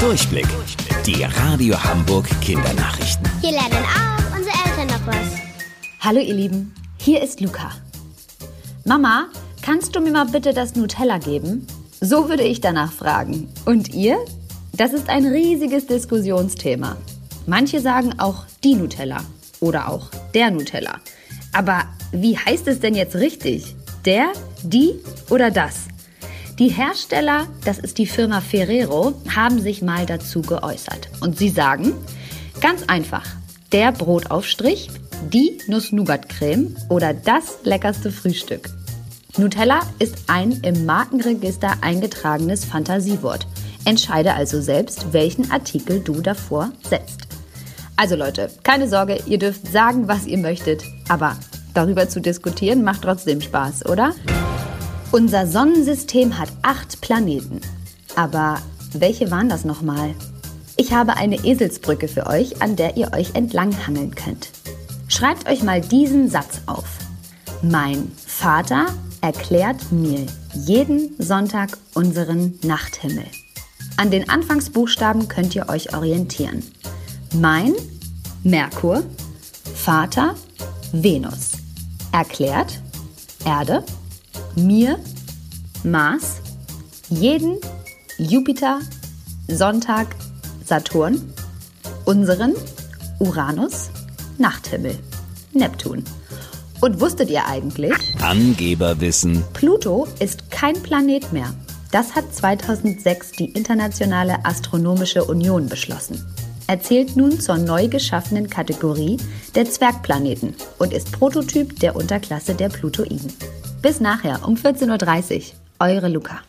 Durchblick. Die Radio Hamburg Kindernachrichten. Hier lernen auch unsere Eltern noch was. Hallo ihr Lieben, hier ist Luca. Mama, kannst du mir mal bitte das Nutella geben? So würde ich danach fragen. Und ihr? Das ist ein riesiges Diskussionsthema. Manche sagen auch die Nutella oder auch der Nutella. Aber wie heißt es denn jetzt richtig? Der, die oder das? Die Hersteller, das ist die Firma Ferrero, haben sich mal dazu geäußert. Und sie sagen, ganz einfach, der Brotaufstrich, die Nuss-Nougat-Creme oder das leckerste Frühstück. Nutella ist ein im Markenregister eingetragenes Fantasiewort. Entscheide also selbst, welchen Artikel du davor setzt. Also Leute, keine Sorge, ihr dürft sagen, was ihr möchtet, aber darüber zu diskutieren macht trotzdem Spaß, oder? Unser Sonnensystem hat acht Planeten. Aber welche waren das nochmal? Ich habe eine Eselsbrücke für euch, an der ihr euch entlanghangeln könnt. Schreibt euch mal diesen Satz auf. Mein Vater erklärt mir jeden Sonntag unseren Nachthimmel. An den Anfangsbuchstaben könnt ihr euch orientieren. Mein Merkur, Vater Venus. Erklärt Erde, mir Mars, jeden Jupiter, Sonntag, Saturn, unseren Uranus, Nachthimmel, Neptun. Und wusstet ihr eigentlich? Angeberwissen. Pluto ist kein Planet mehr. Das hat 2006 die Internationale Astronomische Union beschlossen. Er zählt nun zur neu geschaffenen Kategorie der Zwergplaneten und ist Prototyp der Unterklasse der Plutoiden. Bis nachher um 14.30 Uhr. Eure Luca.